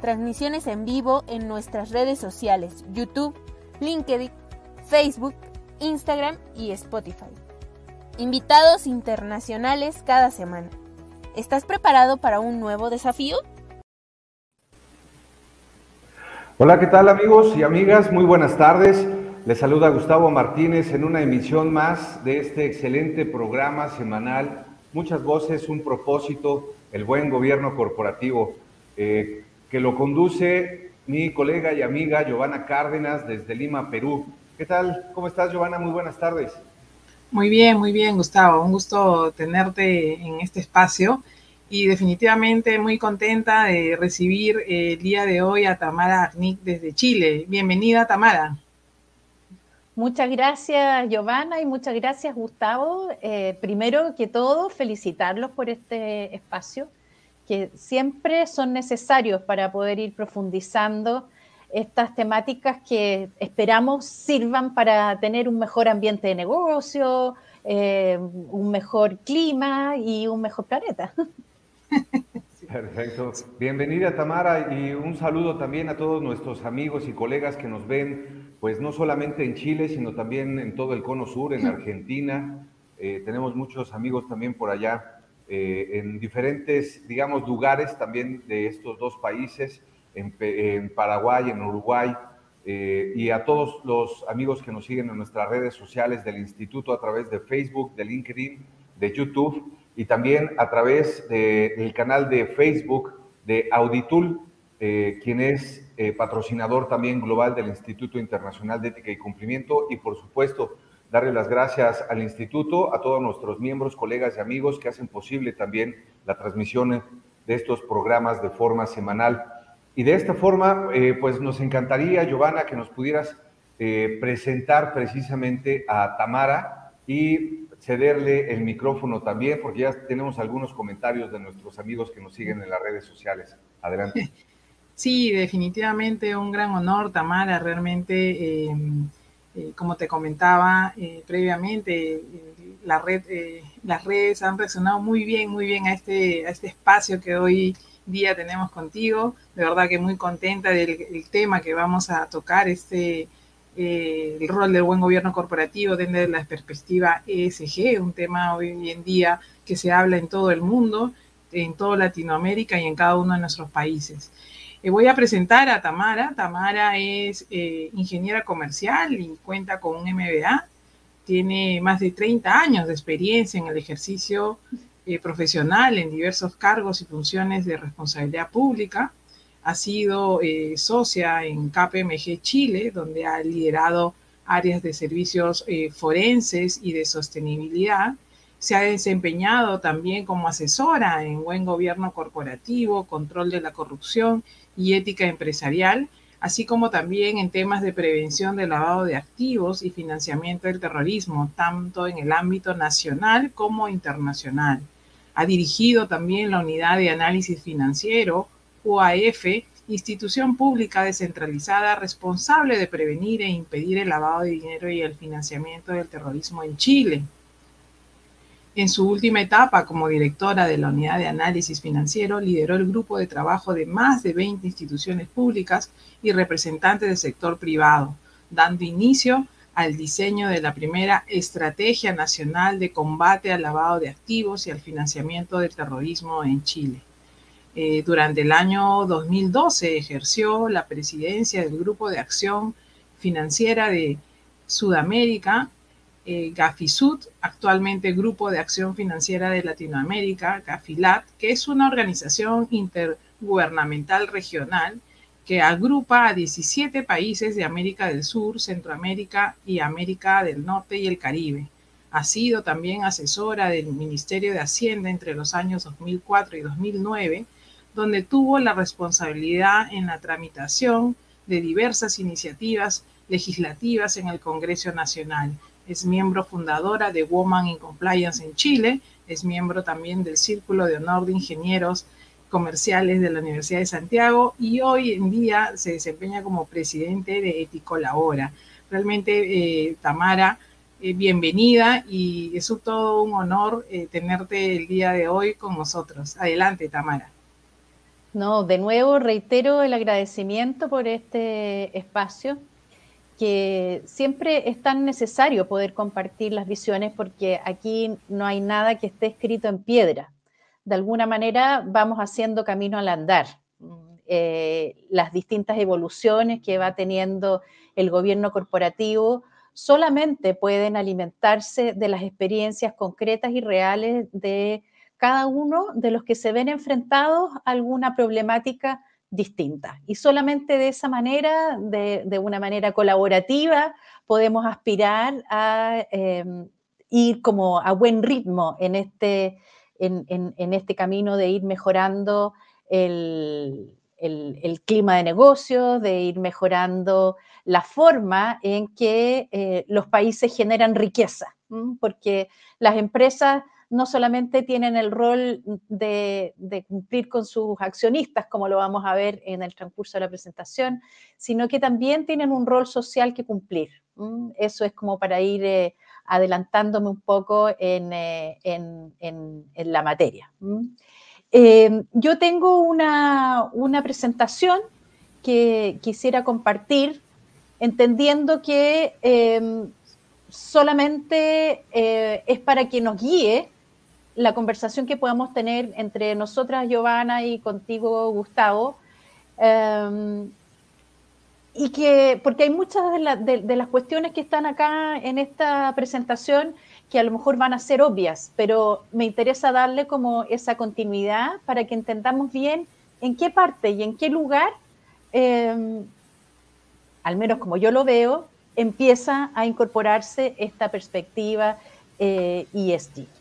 transmisiones en vivo en nuestras redes sociales, YouTube, LinkedIn, Facebook, Instagram y Spotify. Invitados internacionales cada semana. ¿Estás preparado para un nuevo desafío? Hola, ¿qué tal amigos y amigas? Muy buenas tardes. Les saluda Gustavo Martínez en una emisión más de este excelente programa semanal. Muchas voces, un propósito, el buen gobierno corporativo. Eh, que lo conduce mi colega y amiga Giovanna Cárdenas desde Lima, Perú. ¿Qué tal? ¿Cómo estás, Giovanna? Muy buenas tardes. Muy bien, muy bien, Gustavo. Un gusto tenerte en este espacio y definitivamente muy contenta de recibir el día de hoy a Tamara Arnick desde Chile. Bienvenida, Tamara. Muchas gracias, Giovanna, y muchas gracias, Gustavo. Eh, primero que todo, felicitarlos por este espacio que siempre son necesarios para poder ir profundizando estas temáticas que esperamos sirvan para tener un mejor ambiente de negocio, eh, un mejor clima y un mejor planeta. Perfecto. Bienvenida Tamara y un saludo también a todos nuestros amigos y colegas que nos ven, pues no solamente en Chile, sino también en todo el cono sur, en Argentina. Eh, tenemos muchos amigos también por allá eh, en diferentes, digamos, lugares también de estos dos países, en, Paraguay, en Uruguay, eh, y a todos los amigos que nos siguen en nuestras redes sociales del instituto a través de Facebook, de LinkedIn, de YouTube y también a través del canal de Facebook de Auditul, eh, quien es patrocinador también global del Instituto Internacional de Ética y Cumplimiento y por supuesto darle las gracias al instituto, a todos nuestros miembros, colegas y amigos que hacen posible también la transmisión de estos programas de forma semanal. Y de esta forma, eh, pues nos encantaría, Giovanna, que nos pudieras eh, presentar precisamente a Tamara y cederle el micrófono también, porque ya tenemos algunos comentarios de nuestros amigos que nos siguen en las redes sociales. Adelante. Sí, definitivamente un gran honor, Tamara, realmente. Eh, eh, como te comentaba eh, previamente, eh, la red, las redes han resonado muy bien, muy bien a este, a este espacio que hoy día tenemos contigo. De verdad que muy contenta del tema que vamos a tocar, este, el rol del buen gobierno corporativo desde la perspectiva ESG, un tema hoy en día que se habla en todo el mundo, en toda Latinoamérica y en cada uno de nuestros países. Eh, voy a presentar a Tamara. Tamara es eh, ingeniera comercial y cuenta con un MBA. Tiene más de 30 años de experiencia en el ejercicio eh, profesional en diversos cargos y funciones de responsabilidad pública. Ha sido socia en KPMG Chile, donde ha liderado áreas de servicios forenses y de sostenibilidad. Se ha desempeñado también como asesora en buen gobierno corporativo, control de la corrupción y ética empresarial, así como también en temas de prevención del lavado de activos y financiamiento del terrorismo, tanto en el ámbito nacional como internacional. Ha dirigido también la Unidad de Análisis Financiero, UAF, institución pública descentralizada responsable de prevenir e impedir el lavado de dinero y el financiamiento del terrorismo en Chile. En su última etapa como directora de la Unidad de Análisis Financiero, lideró el grupo de trabajo de más de 20 instituciones públicas y representantes del sector privado, dando inicio al diseño de la primera Estrategia Nacional de Combate al Lavado de Activos y al Financiamiento del Terrorismo en Chile. Eh, durante el año 2012 ejerció la presidencia del Grupo de Acción Financiera de Sudamérica eh, GAFISUD, actualmente Grupo de Acción Financiera de Latinoamérica, GAFILAT, que es una organización intergubernamental regional que agrupa a 17 países de América del Sur, Centroamérica y América del Norte y el Caribe. Ha sido también asesora del Ministerio de Hacienda entre los años 2004 y 2009, donde tuvo la responsabilidad en la tramitación de diversas iniciativas legislativas en el Congreso Nacional. Es miembro fundadora de Woman in Compliance en Chile, es miembro también del Círculo de Honor de Ingenieros Comerciales de la Universidad de Santiago y hoy en día se desempeña como presidente de Eticolabora. Realmente, eh, Tamara, eh, bienvenida y es todo un honor eh, tenerte el día de hoy con nosotros. Adelante, Tamara. No, de nuevo reitero el agradecimiento por este espacio, que siempre es tan necesario poder compartir las visiones porque aquí no hay nada que esté escrito en piedra. De alguna manera vamos haciendo camino al andar. Eh, las distintas evoluciones que va teniendo el gobierno corporativo solamente pueden alimentarse de las experiencias concretas y reales de cada uno de los que se ven enfrentados a alguna problemática distinta. Y solamente de esa manera, de, una manera colaborativa, podemos aspirar a em, ir como a buen ritmo en este, en, este camino de ir mejorando el, clima de negocio, de ir mejorando la forma en que eh, los países generan riqueza, porque las empresas no solamente tienen el rol de, cumplir con sus accionistas, como lo vamos a ver en el transcurso de la presentación, sino que también tienen un rol social que cumplir. Eso es como para ir eh, adelantándome un poco en, eh, la materia. Em, yo tengo una, presentación que quisiera compartir, entendiendo que solamente eh, es para que nos guíe la conversación que podamos tener entre nosotras, Giovanna, y contigo, Gustavo. Em, y que, porque hay muchas de, las cuestiones que están acá en esta presentación que a lo mejor van a ser obvias, pero me interesa darle como esa continuidad para que entendamos bien en qué parte y en qué lugar, em, al menos como yo lo veo, empieza a incorporarse esta perspectiva eh, ESG.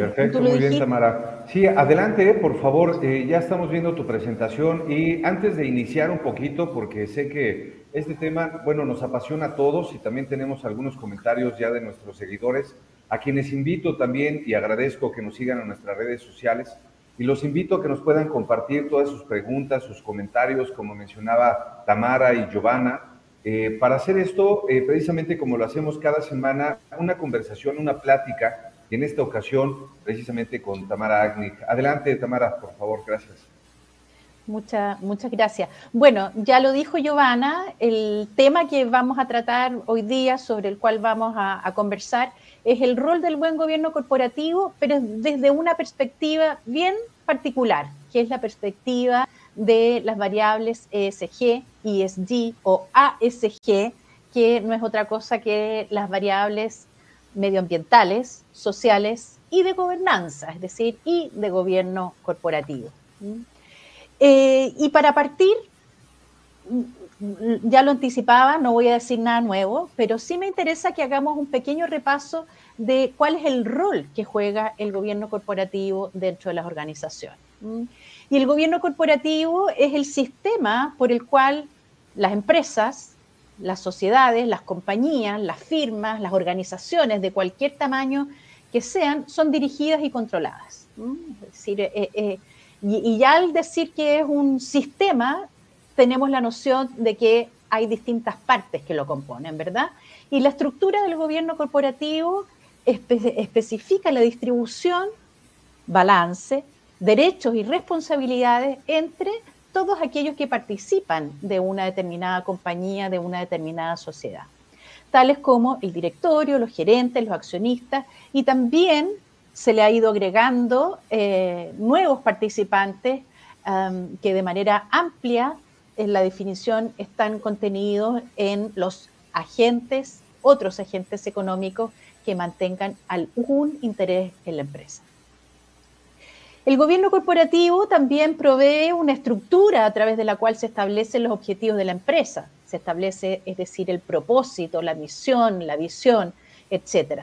Perfecto, muy bien, Tamara. Sí, adelante, por favor. Eh, ya estamos viendo tu presentación y antes de iniciar un poquito, porque sé que este tema, bueno, nos apasiona a todos y también tenemos algunos comentarios ya de nuestros seguidores, a quienes invito también y agradezco que nos sigan en nuestras redes sociales y los invito a que nos puedan compartir todas sus preguntas, sus comentarios, como mencionaba Tamara y Giovanna. Eh, para hacer esto, eh, precisamente como lo hacemos cada semana, una conversación, una plática y en esta ocasión precisamente con Tamara Agnic. Adelante, Tamara, por favor, gracias. Muchas, muchas gracias. Bueno, ya lo dijo Giovanna, el tema que vamos a tratar hoy día, sobre el cual vamos a, conversar, es el rol del buen gobierno corporativo, pero desde una perspectiva bien particular, que es la perspectiva de las variables ESG, ESG o ASG, que no es otra cosa que las variables medioambientales, sociales y de gobernanza, es decir, y de gobierno corporativo. Eh, y para partir, ya lo anticipaba, no voy a decir nada nuevo, pero sí me interesa que hagamos un pequeño repaso de cuál es el rol que juega el gobierno corporativo dentro de las organizaciones. Y el gobierno corporativo es el sistema por el cual las empresas, las sociedades, las compañías, las firmas, las organizaciones de cualquier tamaño que sean, son dirigidas y controladas. decir, eh, eh, y, ya al decir que es un sistema, tenemos la noción de que hay distintas partes que lo componen, ¿verdad? Y la estructura del gobierno corporativo especifica la distribución, balance, derechos y responsabilidades entre todos aquellos que participan de una determinada compañía, de una determinada sociedad, tales como el directorio, los gerentes, los accionistas, y también se le ha ido agregando eh, nuevos participantes que de manera amplia en la definición están contenidos en los agentes, otros agentes económicos que mantengan algún interés en la empresa. El gobierno corporativo también provee una estructura a través de la cual se establecen los objetivos de la empresa. Se establece, es decir, el propósito, la misión, la visión, etc.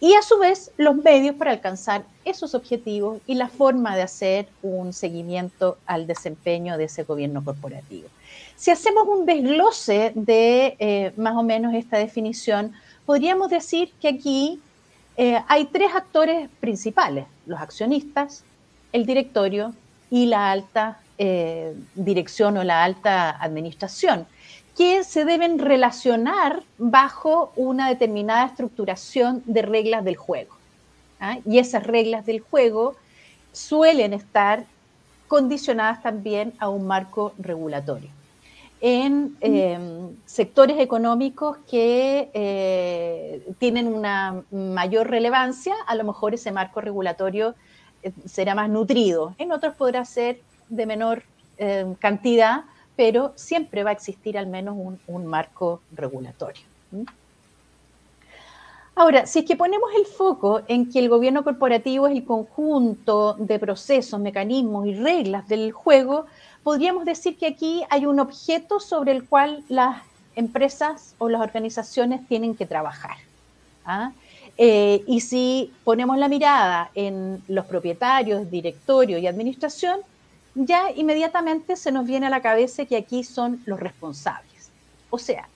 y a su vez los medios para alcanzar esos objetivos y la forma de hacer un seguimiento al desempeño de ese gobierno corporativo. Si hacemos un desglose de eh, más o menos esta definición, podríamos decir que aquí eh, hay tres actores principales, los accionistas, el directorio y la alta eh, dirección o la alta administración que se deben relacionar bajo una determinada estructuración de reglas del juego. ¿ah? Y esas reglas del juego suelen estar condicionadas también a un marco regulatorio. En em, sectores económicos que eh, tienen una mayor relevancia, a lo mejor ese marco regulatorio será más nutrido. En otros podrá ser de menor em, cantidad, pero siempre va a existir al menos un, marco regulatorio. Ahora, si es que ponemos el foco en que el gobierno corporativo es el conjunto de procesos, mecanismos y reglas del juego, podríamos decir que aquí hay un objeto sobre el cual las empresas o las organizaciones tienen que trabajar. ¿ah? Eh, y si ponemos la mirada en los propietarios, directorio y administración, ya inmediatamente se nos viene a la cabeza que aquí son los responsables. O sea,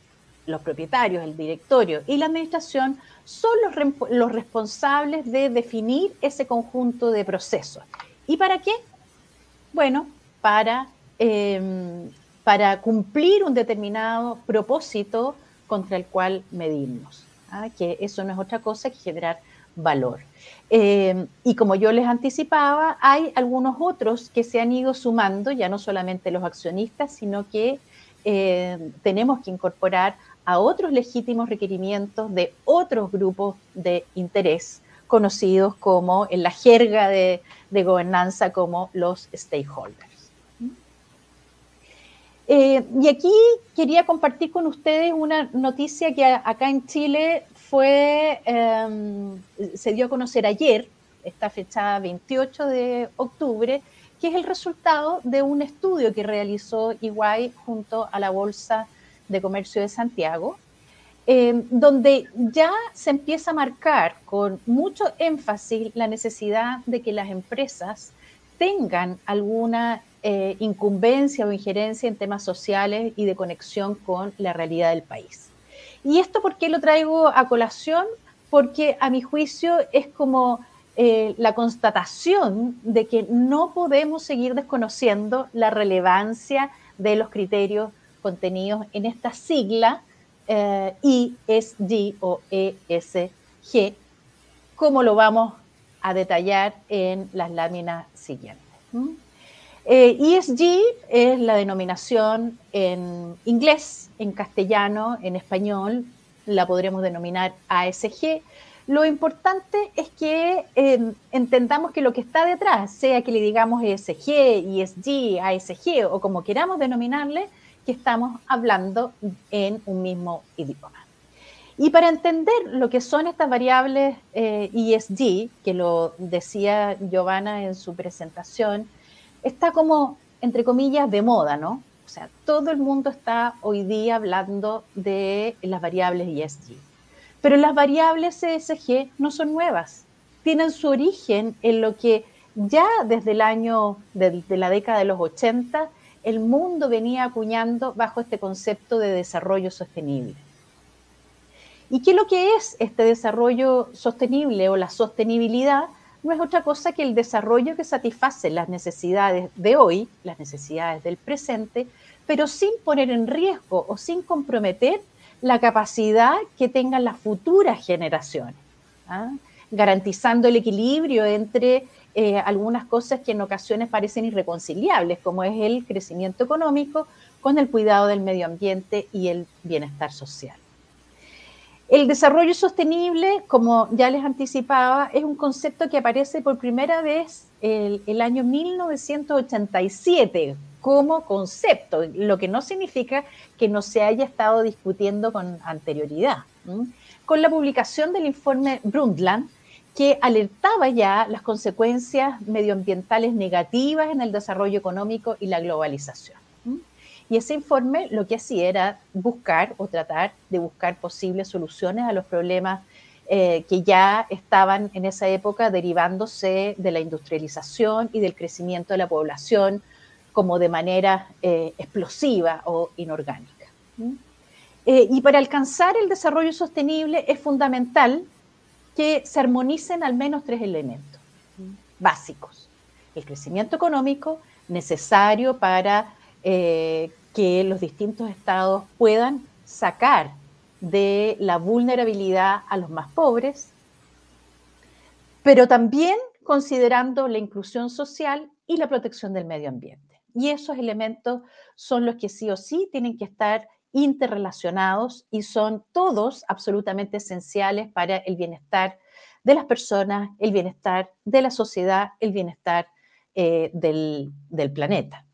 los propietarios, el directorio y la administración son los, responsables de definir ese conjunto de procesos. ¿Y para qué? Bueno, para, em, cumplir un determinado propósito contra el cual medirnos, ¿ah? que eso no es otra cosa que generar valor. Eh, y como yo les anticipaba, hay algunos otros que se han ido sumando, ya no solamente los accionistas, sino que eh, tenemos que incorporar a otros legítimos requerimientos de otros grupos de interés, conocidos como en la jerga de, gobernanza como los stakeholders. Eh, y aquí quería compartir con ustedes una noticia que acá en Chile fue, em, se dio a conocer ayer, esta fecha 28 de octubre, que es el resultado de un estudio que realizó Iguay junto a la Bolsa de Comercio de Santiago, em, donde ya se empieza a marcar con mucho énfasis la necesidad de que las empresas tengan alguna eh, incumbencia o injerencia en temas sociales y de conexión con la realidad del país. ¿Y esto por qué lo traigo a colación? Porque a mi juicio es como eh, la constatación de que no podemos seguir desconociendo la relevancia de los criterios contenidos en esta sigla eh, ESG o ESG, como lo vamos a detallar en las láminas siguientes. Eh, es la denominación en inglés, en castellano, en español, la podremos denominar ASG. Lo importante es que em, entendamos que lo que está detrás, sea que le digamos ESG, ESG, ASG o como queramos denominarle, que estamos hablando en un mismo idioma. Y para entender lo que son estas variables ESG, eh, e que lo decía Giovanna en su presentación, está como, entre comillas, de moda, ¿no? O sea, todo el mundo está hoy día hablando de las variables ESG. Pero las variables ESG no son nuevas. Tienen su origen en lo que ya desde el año, de, la década de los 80, el mundo venía acuñando bajo este concepto de desarrollo sostenible. ¿Y qué es lo que es este desarrollo sostenible o la sostenibilidad? No es otra cosa que el desarrollo que satisface las necesidades de hoy, las necesidades del presente, pero sin poner en riesgo o sin comprometer la capacidad que tengan las futuras generaciones, ¿ah? garantizando el equilibrio entre eh, algunas cosas que en ocasiones parecen irreconciliables, como es el crecimiento económico con el cuidado del medio ambiente y el bienestar social. El desarrollo sostenible, como ya les anticipaba, es un concepto que aparece por primera vez el, el año 1987 como concepto, lo que no significa que no se haya estado discutiendo con anterioridad. Con la publicación del informe Brundtland, que alertaba ya las consecuencias medioambientales negativas en el desarrollo económico y la globalización. Y ese informe lo que hacía era buscar o tratar de buscar posibles soluciones a los problemas eh, que ya estaban en esa época derivándose de la industrialización y del crecimiento de la población como de manera eh, explosiva o inorgánica. Eh, y para alcanzar el desarrollo sostenible es fundamental que se armonicen al menos tres elementos básicos. El crecimiento económico necesario para que los distintos estados puedan sacar de la vulnerabilidad a los más pobres, pero también considerando la inclusión social y la protección del medio ambiente. Y esos elementos son los que sí o sí tienen que estar interrelacionados y son todos absolutamente esenciales para el bienestar de las personas, el bienestar de la sociedad, el bienestar eh, del, planeta.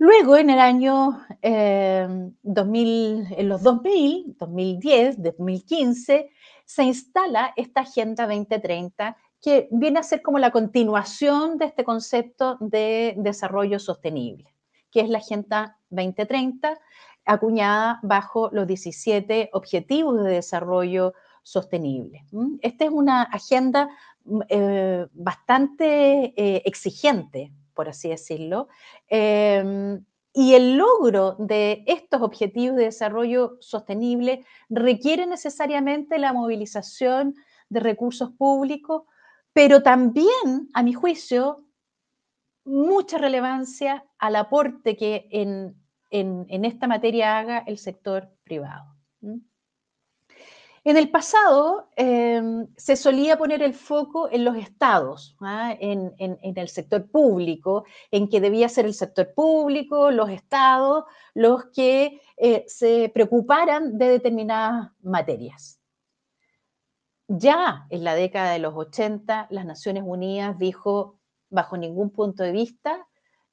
Luego, en el año 2000, eh, en los 2000, 2010, 2015, se instala esta Agenda 2030 que viene a ser como la continuación de este concepto de desarrollo sostenible, que es la Agenda 2030, acuñada bajo los 17 Objetivos de Desarrollo Sostenible. Esta es una agenda eh, bastante eh, exigente por así decirlo. Em, y el logro de estos objetivos de desarrollo sostenible requiere necesariamente la movilización de recursos públicos, pero también, a mi juicio, mucha relevancia al aporte que en, en esta materia haga el sector privado. En el pasado em, se solía poner el foco en los estados, ¿ah? en, el sector público, en que debía ser el sector público, los estados, los que eh, se preocuparan de determinadas materias. Ya en la década de los 80, las Naciones Unidas dijo, bajo ningún punto de vista,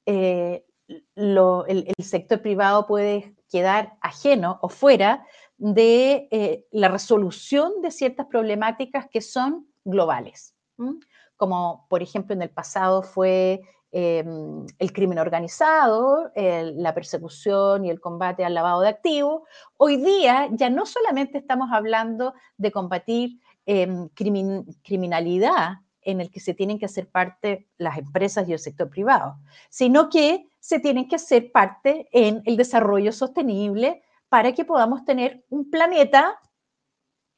eh, el sector privado puede quedar ajeno o fuera de eh, la resolución de ciertas problemáticas que son globales, como por ejemplo en el pasado fue em, el crimen organizado, la persecución y el combate al lavado de activos. Hoy día ya no solamente estamos hablando de combatir em, criminalidad en el que se tienen que hacer parte las empresas y el sector privado, sino que se tienen que hacer parte en el desarrollo sostenible para que podamos tener un planeta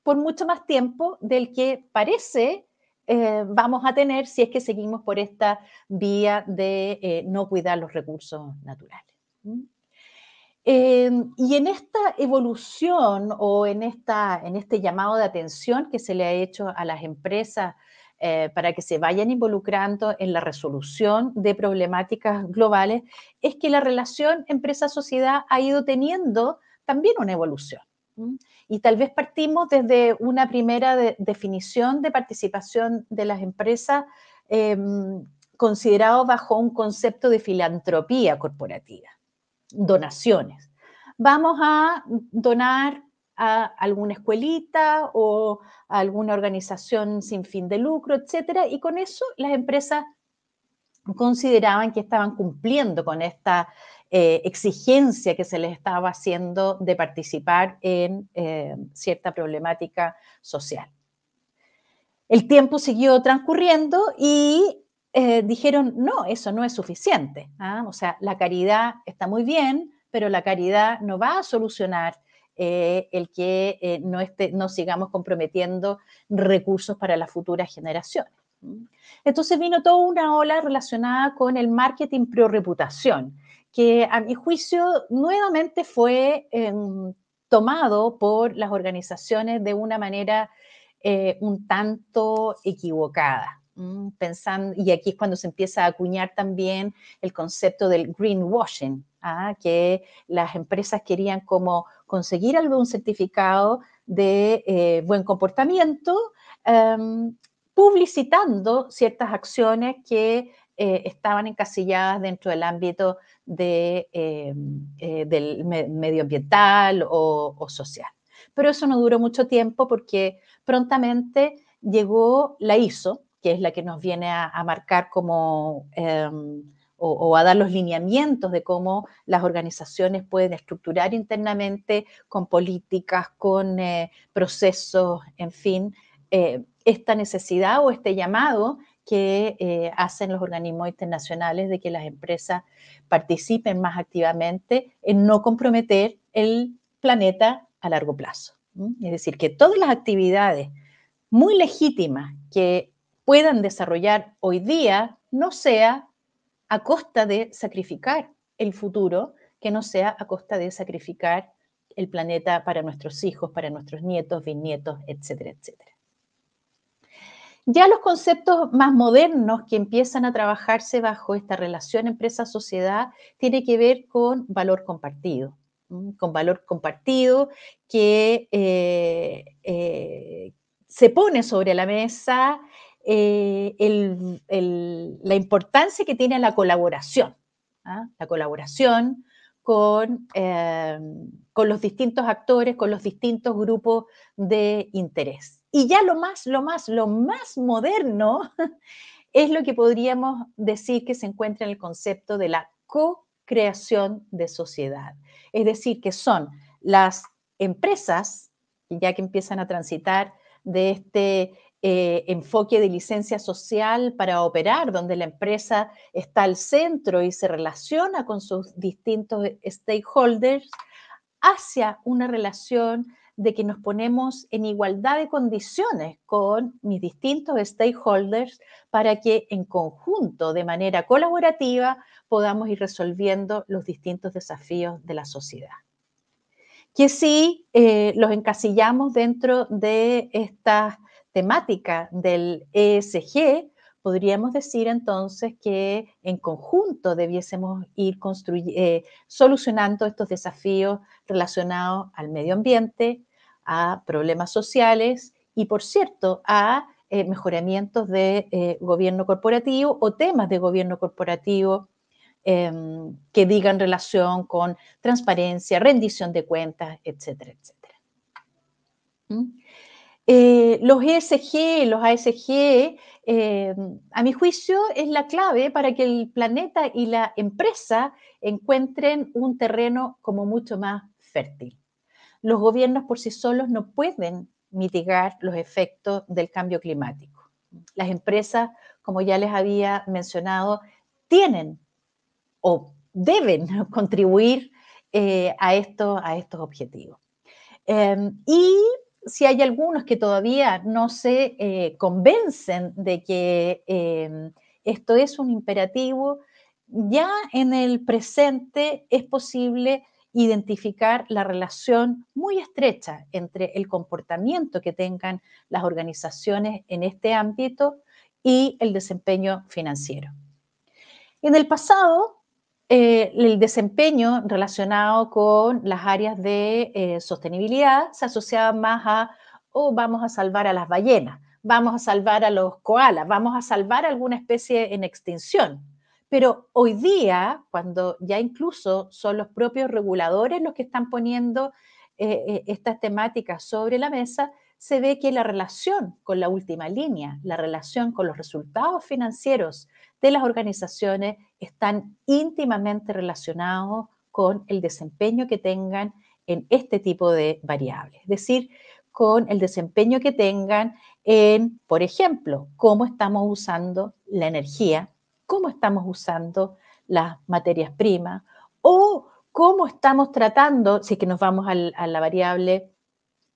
por mucho más tiempo del que parece eh, vamos a tener si es que seguimos por esta vía de eh, no cuidar los recursos naturales. Em, y en esta evolución o en, esta, en este llamado de atención que se le ha hecho a las empresas eh, para que se vayan involucrando en la resolución de problemáticas globales, es que la relación empresa-sociedad ha ido teniendo también una evolución. Y tal vez partimos desde una primera definición de participación de las empresas em, considerado bajo un concepto de filantropía corporativa, donaciones. Vamos a donar a alguna escuelita o a alguna organización sin fin de lucro, etcétera, y con eso las empresas consideraban que estaban cumpliendo con esta eh, exigencia que se les estaba haciendo de participar en eh, cierta problemática social. El tiempo siguió transcurriendo y eh, dijeron, no, eso no es suficiente. ¿ah? O sea, la caridad está muy bien, pero la caridad no va a solucionar el que no, esté, no sigamos comprometiendo recursos para las futuras generaciones. Entonces vino toda una ola relacionada con el marketing pro reputación que a mi juicio nuevamente fue em, tomado por las organizaciones de una manera eh, un tanto equivocada. Pensando, y aquí es cuando se empieza a acuñar también el concepto del greenwashing, ¿ah? que las empresas querían como conseguir algún certificado de eh, buen comportamiento, em, publicitando ciertas acciones que eh, estaban encasilladas dentro del ámbito eh, eh, del medioambiental o, social. Pero eso no duró mucho tiempo porque prontamente llegó la ISO, que es la que nos viene a, marcar como o, a dar los lineamientos de cómo las organizaciones pueden estructurar internamente con políticas, con procesos, en fin, esta necesidad o este llamado que eh, hacen los organismos internacionales de que las empresas participen más activamente en no comprometer el planeta a largo plazo. Es decir, que todas las actividades muy legítimas que puedan desarrollar hoy día no sea a costa de sacrificar el futuro, que no sea a costa de sacrificar el planeta para nuestros hijos, para nuestros nietos, bisnietos, etcétera, etcétera. Ya los conceptos más modernos que empiezan a trabajarse bajo esta relación empresa-sociedad tiene que ver con valor compartido, con valor compartido que eh, eh, se pone sobre la mesa eh, la importancia que tiene la colaboración, ¿ah? la colaboración con, con los distintos actores, con los distintos grupos de interés. Y ya lo más, lo más, lo más moderno es lo que podríamos decir que se encuentra en el concepto de la co-creación de sociedad. Es decir, que son las empresas, ya que empiezan a transitar de este eh, enfoque de licencia social para operar, donde la empresa está al centro y se relaciona con sus distintos stakeholders, hacia una relación de que nos ponemos en igualdad de condiciones con mis distintos stakeholders para que en conjunto, de manera colaborativa, podamos ir resolviendo los distintos desafíos de la sociedad. Que si eh, los encasillamos dentro de esta temática del ESG, podríamos decir entonces que en conjunto debiésemos ir eh, solucionando estos desafíos relacionados al medio ambiente, a problemas sociales y, por cierto, a eh, mejoramientos de eh, gobierno corporativo o temas de gobierno corporativo em, que digan relación con transparencia, rendición de cuentas, etcétera, etcétera. ¿Mm? Eh, los ESG, los ASG, em, a mi juicio, es la clave para que el planeta y la empresa encuentren un terreno como mucho más fértil los gobiernos por sí solos no pueden mitigar los efectos del cambio climático. Las empresas, como ya les había mencionado, tienen o deben contribuir eh, a, esto, a estos objetivos. Em, y si hay algunos que todavía no se eh, convencen de que em, esto es un imperativo, ya en el presente es posible identificar la relación muy estrecha entre el comportamiento que tengan las organizaciones en este ámbito y el desempeño financiero. En el pasado, eh, el desempeño relacionado con las áreas de eh, sostenibilidad se asociaba más a, oh, vamos a salvar a las ballenas, vamos a salvar a los koalas, vamos a salvar alguna especie en extinción. Pero hoy día, cuando ya incluso son los propios reguladores los que están poniendo eh, estas temáticas sobre la mesa, se ve que la relación con la última línea, la relación con los resultados financieros de las organizaciones están íntimamente relacionados con el desempeño que tengan en este tipo de variables. Es decir, con el desempeño que tengan en, por ejemplo, cómo estamos usando la energía cómo estamos usando las materias primas o cómo estamos tratando, si es que nos vamos a la variable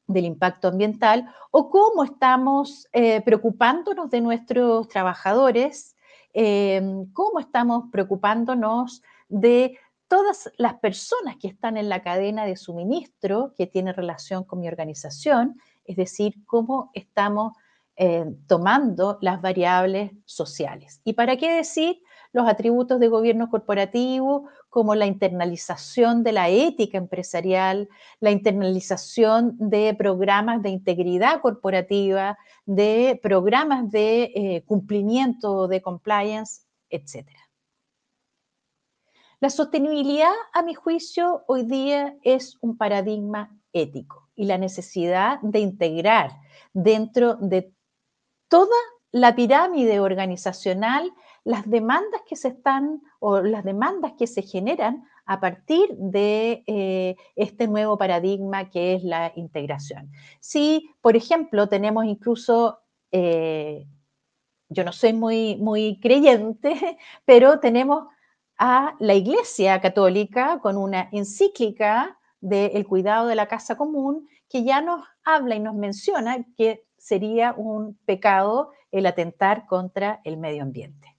del impacto ambiental, o cómo estamos eh, preocupándonos de nuestros trabajadores, em, cómo estamos preocupándonos de todas las personas que están en la cadena de suministro que tiene relación con mi organización, es decir, cómo estamos eh, tomando las variables sociales. ¿Y para qué decir los atributos de gobierno corporativo como la internalización de la ética empresarial, la internalización de programas de integridad corporativa, de programas de eh, cumplimiento de compliance, etc. La sostenibilidad, a mi juicio, hoy día es un paradigma ético y la necesidad de integrar dentro de toda la pirámide organizacional las demandas que se están o las demandas que se generan a partir de eh, este nuevo paradigma que es la integración. Si, por ejemplo, tenemos incluso, eh, yo no soy muy, muy creyente, pero tenemos a la Iglesia Católica con una encíclica del cuidado de la casa común que ya nos habla y nos menciona que sería un pecado el atentar contra el medio ambiente.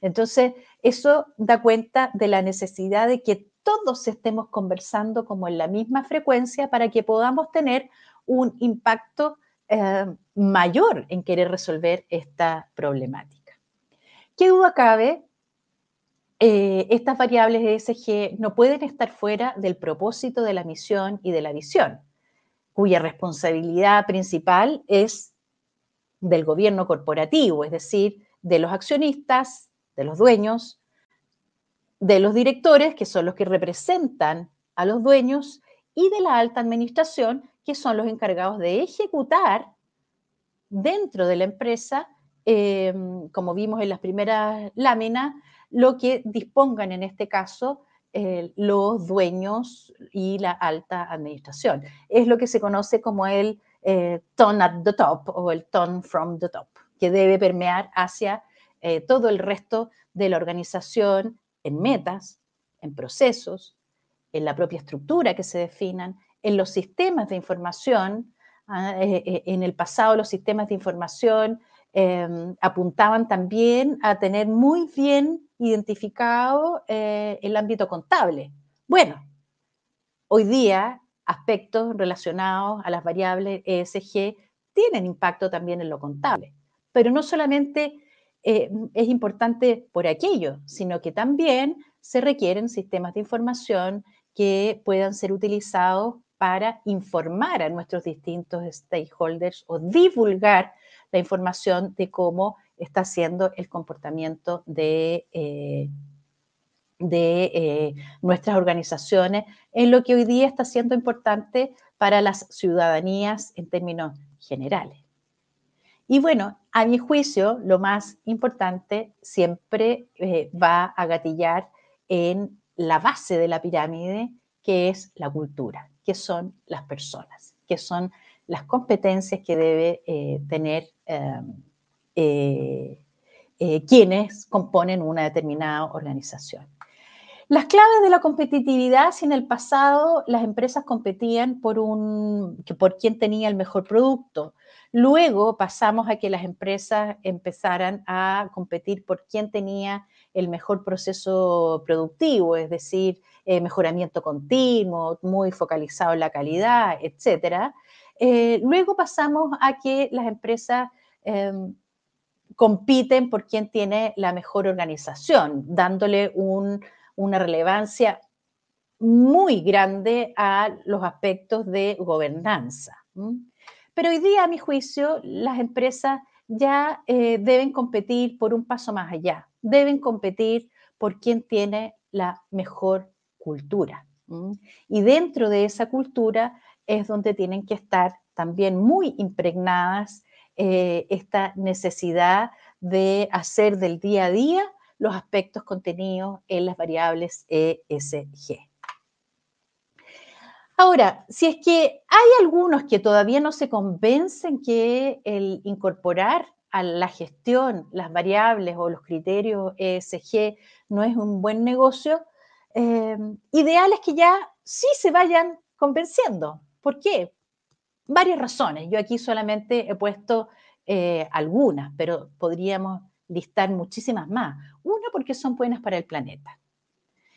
Entonces, eso da cuenta de la necesidad de que todos estemos conversando como en la misma frecuencia para que podamos tener un impacto eh, mayor en querer resolver esta problemática. ¿Qué duda cabe? Eh, estas variables ESG no pueden estar fuera del propósito de la misión y de la visión, cuya responsabilidad principal es del gobierno corporativo, es decir, de los accionistas, de los dueños, de los directores, que son los que representan a los dueños, y de la alta administración, que son los encargados de ejecutar dentro de la empresa, em, como vimos en las primeras láminas, lo que dispongan en este caso eh, los dueños y la alta administración. Es lo que se conoce como el eh, tone at the top o el tone from the top que debe permear hacia eh, todo el resto de la organización en metas, en procesos, en la propia estructura que se definan, en los sistemas de información. Ah, eh, eh, en el pasado los sistemas de información em, apuntaban también a tener muy bien identificado el ámbito contable. Bueno, hoy día aspectos relacionados a las variables ESG tienen impacto también en lo contable pero no solamente eh, es importante por aquello, sino que también se requieren sistemas de información que puedan ser utilizados para informar a nuestros distintos stakeholders o divulgar la información de cómo está siendo el comportamiento de, eh, eh, nuestras organizaciones en lo que hoy día está siendo importante para las ciudadanías en términos generales. Y bueno, a mi juicio, lo más importante siempre eh, va a gatillar en la base de la pirámide, que es la cultura, que son las personas, que son las competencias que debe eh, tener em, eh, quienes componen una determinada organización. Las claves de la competitividad, si en el pasado las empresas competían por, un, por quién tenía el mejor producto, Luego pasamos a que las empresas empezaran a competir por quién tenía el mejor proceso productivo, es decir, eh, mejoramiento continuo, muy focalizado en la calidad, etc. Eh, luego pasamos a que las empresas em, compiten por quién tiene la mejor organización, dándole una relevancia muy grande a los aspectos de gobernanza. Pero hoy día, a mi juicio, las empresas ya eh, deben competir por un paso más allá, deben competir por quien tiene la mejor cultura. Y dentro de esa cultura es donde tienen que estar también muy impregnadas eh, esta necesidad de hacer del día a día los aspectos contenidos en las variables ESG. Ahora, si es que hay algunos que todavía no se convencen que el incorporar a la gestión las variables o los criterios ESG no es un buen negocio, eh, ideal es que ya sí se vayan convenciendo. ¿Por qué? Varias razones. Yo aquí solamente he puesto eh, algunas, pero podríamos listar muchísimas más. Una, porque son buenas para el planeta.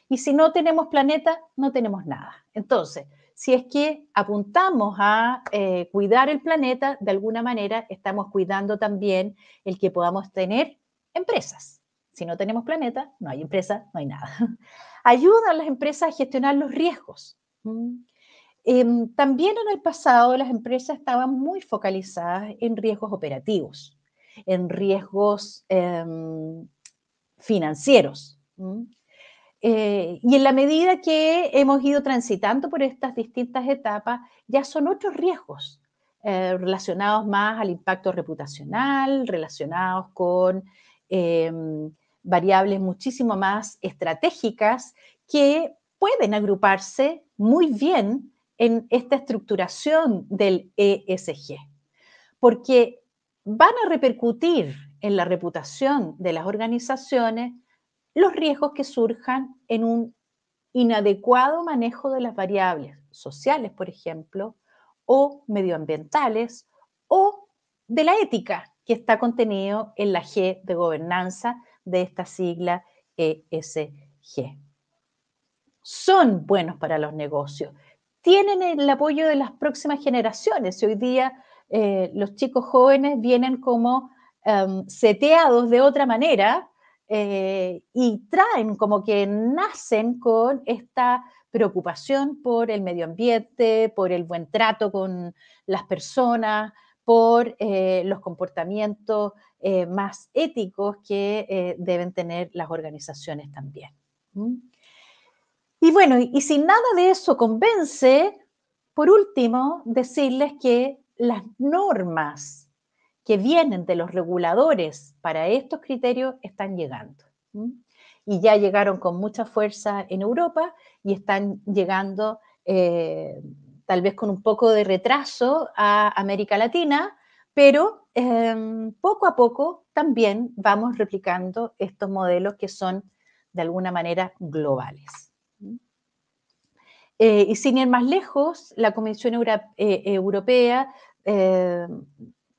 Y si no tenemos planeta, no tenemos nada. Entonces, si es que apuntamos a eh, cuidar el planeta, de alguna manera estamos cuidando también el que podamos tener empresas. Si no tenemos planeta, no hay empresa, no hay nada. Ayudan las empresas a gestionar los riesgos. Em, también en el pasado las empresas estaban muy focalizadas en riesgos operativos, en riesgos em, financieros. Eh, y en la medida que hemos ido transitando por estas distintas etapas, ya son otros riesgos eh, relacionados más al impacto reputacional, relacionados con em, variables muchísimo más estratégicas que pueden agruparse muy bien en esta estructuración del ESG, porque van a repercutir en la reputación de las organizaciones los riesgos que surjan en un inadecuado manejo de las variables sociales, por ejemplo, o medioambientales, o de la ética que está contenido en la G de gobernanza de esta sigla ESG. Son buenos para los negocios, tienen el apoyo de las próximas generaciones. Hoy día eh, los chicos jóvenes vienen como em, seteados de otra manera eh, y traen como que nacen con esta preocupación por el medio ambiente, por el buen trato con las personas, por eh, los comportamientos más éticos que deben tener las organizaciones también. Y bueno, y si nada de eso convence, por último, decirles que las normas que vienen de los reguladores para estos criterios están llegando. Y ya llegaron con mucha fuerza en Europa y están llegando eh, tal vez con un poco de retraso a América Latina, pero em, poco a poco también vamos replicando estos modelos que son de alguna manera globales. Eh, y sin ir más lejos, la Comisión eh, Europea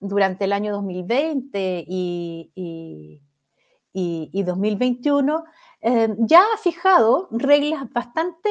durante el año 2020 y, 2021, eh, ya ha fijado reglas bastante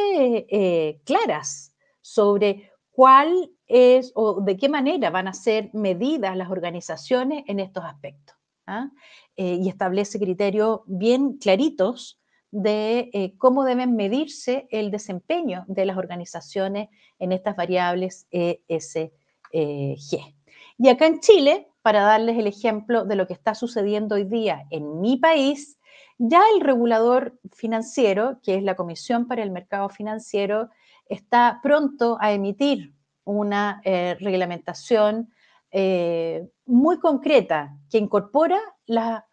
eh, claras sobre cuál es o de qué manera van a ser medidas las organizaciones en estos aspectos. ¿ah? Eh, y establece criterios bien claritos de cómo deben medirse el desempeño de las organizaciones en estas variables ESG. Y acá en Chile, para darles el ejemplo de lo que está sucediendo hoy día en mi país, ya el regulador financiero, que es la Comisión para el Mercado Financiero, está pronto a emitir una eh, reglamentación eh, muy concreta que incorpora las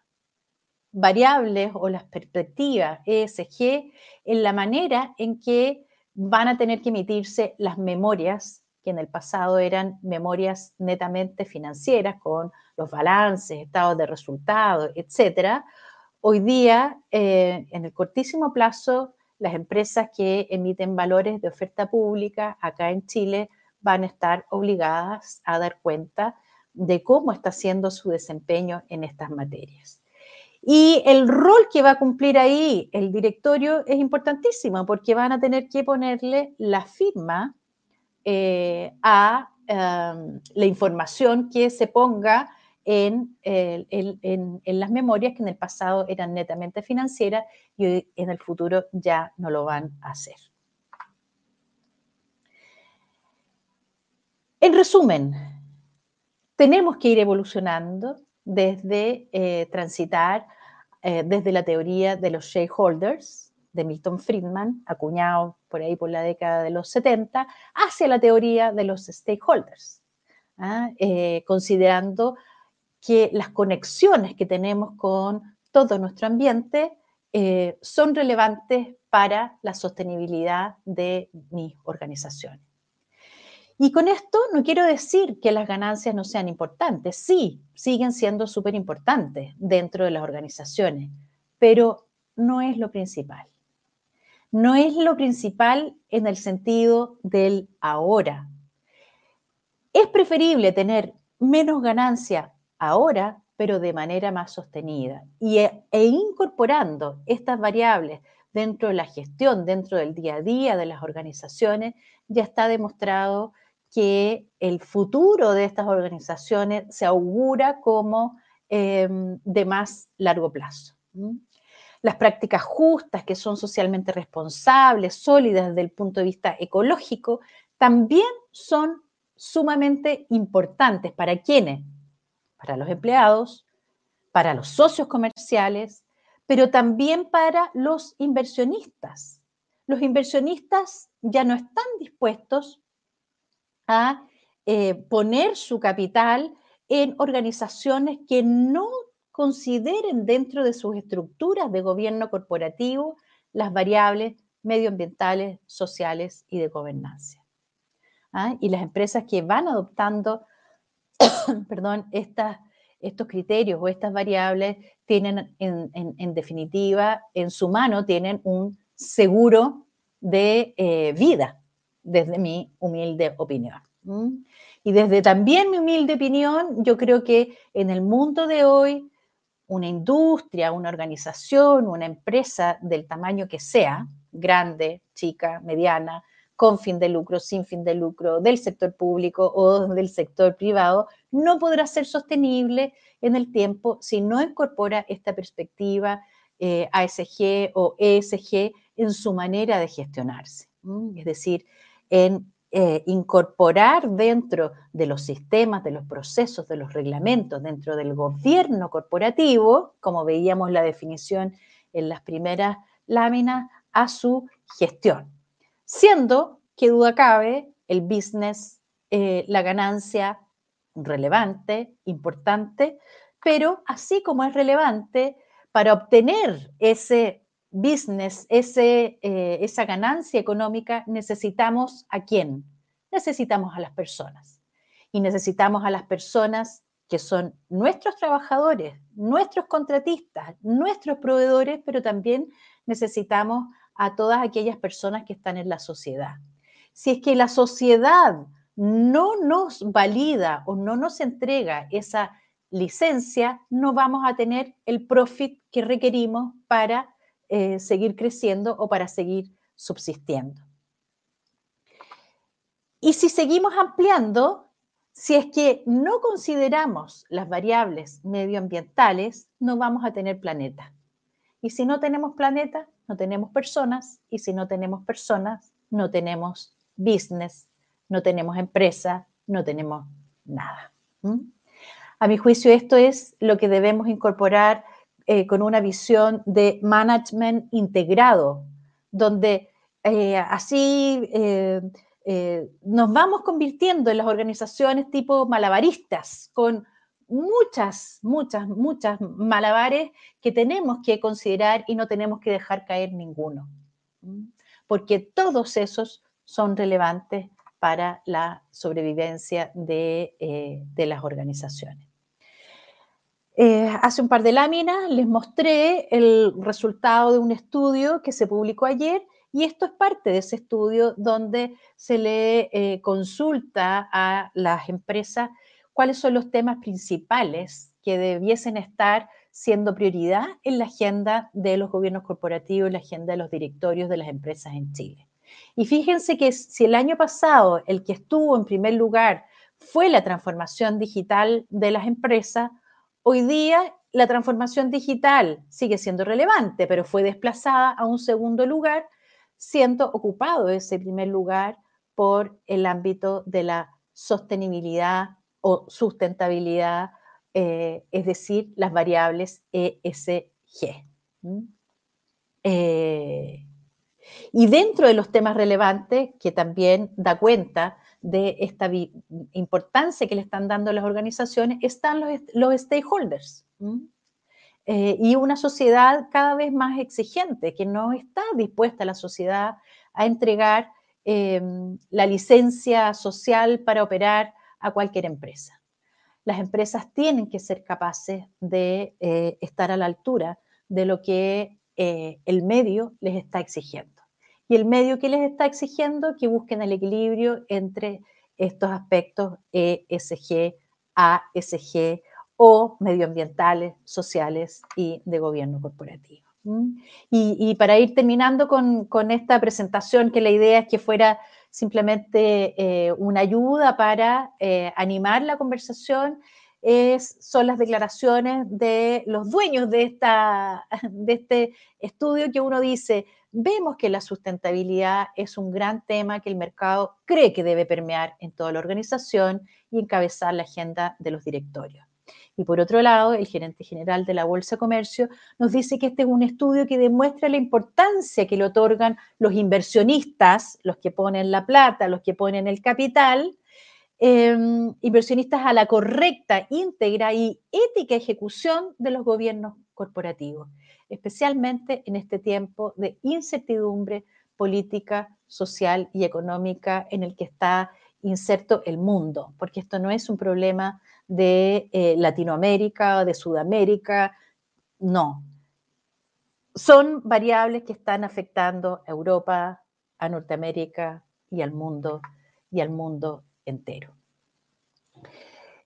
variables o las perspectivas ESG en la manera en que van a tener que emitirse las memorias que en el pasado eran memorias netamente financieras con los balances, estados de resultados, etcétera. Hoy día, eh, en el cortísimo plazo, las empresas que emiten valores de oferta pública acá en Chile van a estar obligadas a dar cuenta de cómo está siendo su desempeño en estas materias. Y el rol que va a cumplir ahí el directorio es importantísimo porque van a tener que ponerle la firma eh, a em, la información que se ponga en, en, las memorias que en el pasado eran netamente financieras y en el futuro ya no lo van a hacer. En resumen, tenemos que ir evolucionando desde eh, transitar eh, desde la teoría de los shareholders, de Milton Friedman, acuñado por ahí por la década de los 70, hacia la teoría de los stakeholders, ¿ah? eh, considerando que las conexiones que tenemos con todo nuestro ambiente eh, son relevantes para la sostenibilidad de mis organizaciones. Y con esto no quiero decir que las ganancias no sean importantes, sí, siguen siendo súper importantes dentro de las organizaciones, pero no es lo principal no es lo principal en el sentido del ahora. Es preferible tener menos ganancia ahora, pero de manera más sostenida. Y, e, e, incorporando estas variables dentro de la gestión, dentro del día a día de las organizaciones, ya está demostrado que el futuro de estas organizaciones se augura como em, de más largo plazo las prácticas justas, que son socialmente responsables, sólidas desde el punto de vista ecológico, también son sumamente importantes. ¿Para quiénes? Para los empleados, para los socios comerciales, pero también para los inversionistas. Los inversionistas ya no están dispuestos a eh, poner su capital en organizaciones que no consideren dentro de sus estructuras de gobierno corporativo las variables medioambientales, sociales y de gobernanza. ¿Ah? Y las empresas que van adoptando, perdón, estas, estos criterios o estas variables tienen en, definitiva en su mano, tienen un seguro de eh, vida, desde mi humilde opinión. Y desde también mi humilde opinión, yo creo que en el mundo de hoy, una industria, una organización, una empresa del tamaño que sea, grande, chica, mediana, con fin de lucro, sin fin de lucro, del sector público o del sector privado, no podrá ser sostenible en el tiempo si no incorpora esta perspectiva eh, ASG o ESG en su manera de gestionarse. Es decir, en eh, incorporar dentro de los sistemas, de los procesos, de los reglamentos, dentro del gobierno corporativo, como veíamos la definición en las primeras láminas, a su gestión. Siendo que duda cabe, el business, eh, la ganancia relevante, importante, pero así como es relevante, para obtener ese business, ese, eh, esa ganancia económica, necesitamos a quién? Necesitamos a las personas. Y necesitamos a las personas que son nuestros trabajadores, nuestros contratistas, nuestros proveedores, pero también necesitamos a todas aquellas personas que están en la sociedad. Si es que la sociedad no nos valida o no nos entrega esa licencia, no vamos a tener el profit que requerimos para eh, seguir creciendo o para seguir subsistiendo. Y si seguimos ampliando, si es que no consideramos las variables medioambientales, no vamos a tener planeta. Y si no tenemos planeta, no tenemos personas. Y si no tenemos personas, no tenemos business, no tenemos empresa, no tenemos nada. A mi juicio, esto es lo que debemos incorporar eh, con una visión de management integrado, donde eh, así eh, nos vamos convirtiendo en las organizaciones tipo malabaristas, con muchas, muchas, muchas malabares que tenemos que considerar y no tenemos que dejar caer ninguno, porque todos esos son relevantes para la sobrevivencia de las organizaciones. Eh, hace un par de láminas les mostré el resultado de un estudio que se publicó ayer y esto es parte de ese estudio donde se le eh, consulta a las empresas cuáles son los temas principales que debiesen estar siendo prioridad en la agenda de los gobiernos corporativos, en la agenda de los directorios de las empresas en Chile. Y fíjense que si el año pasado el que estuvo en primer lugar fue la transformación digital de las empresas, Hoy día la transformación digital sigue siendo relevante, pero fue desplazada a un segundo lugar, siendo ocupado ese primer lugar por el ámbito de la sostenibilidad o sustentabilidad, eh, es decir, las variables ESG. Eh, y dentro de los temas relevantes, que también da cuenta de esta importancia que le están dando las organizaciones están los, stakeholders. Eh, y una sociedad cada vez más exigente, que no está dispuesta la sociedad a entregar em, la licencia social para operar a cualquier empresa. Las empresas tienen que ser capaces de eh, estar a la altura de lo que eh, el medio les está exigiendo y el medio que les está exigiendo que busquen el equilibrio entre estos aspectos ESG, ASG o medioambientales, sociales y de gobierno corporativo. Y, para ir terminando con, esta presentación, que la idea es que fuera simplemente eh, una ayuda para eh, animar la conversación, son las declaraciones de los dueños de, esta, de este estudio que uno dice, vemos que la sustentabilidad es un gran tema que el mercado cree que debe permear en toda la organización y encabezar la agenda de los directorios. Y por otro lado, el gerente general de la Bolsa Comercio nos dice que este es un estudio que demuestra la importancia que le otorgan los inversionistas, los que ponen la plata, los que ponen el capital, em, inversionistas a la correcta, íntegra y ética ejecución de los gobiernos corporativos, especialmente en este tiempo de incertidumbre política, social y económica en el que está inserto el mundo, porque esto no es un problema de eh, Latinoamérica de Sudamérica, no. Son variables que están afectando a Europa, a Norteamérica y al mundo y al mundo entero.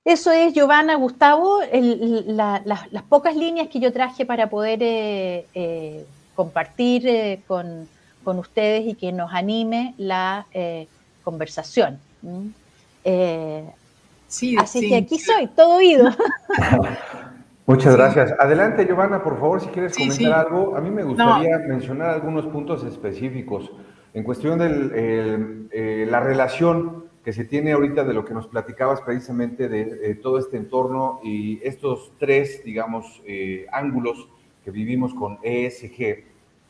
Eso es, Giovanna, Gustavo, las pocas líneas que yo traje para poder eh, eh, compartir con, con, ustedes y que nos anime la conversación. Sí, así que aquí soy, todo oído. Muchas gracias. Adelante, Giovanna, por favor, si quieres comentar algo. A mí me gustaría mencionar algunos puntos específicos en cuestión de eh, la relación que se tiene ahorita de lo que nos platicabas precisamente de todo este entorno y estos tres, digamos, eh, ángulos que vivimos con ESG,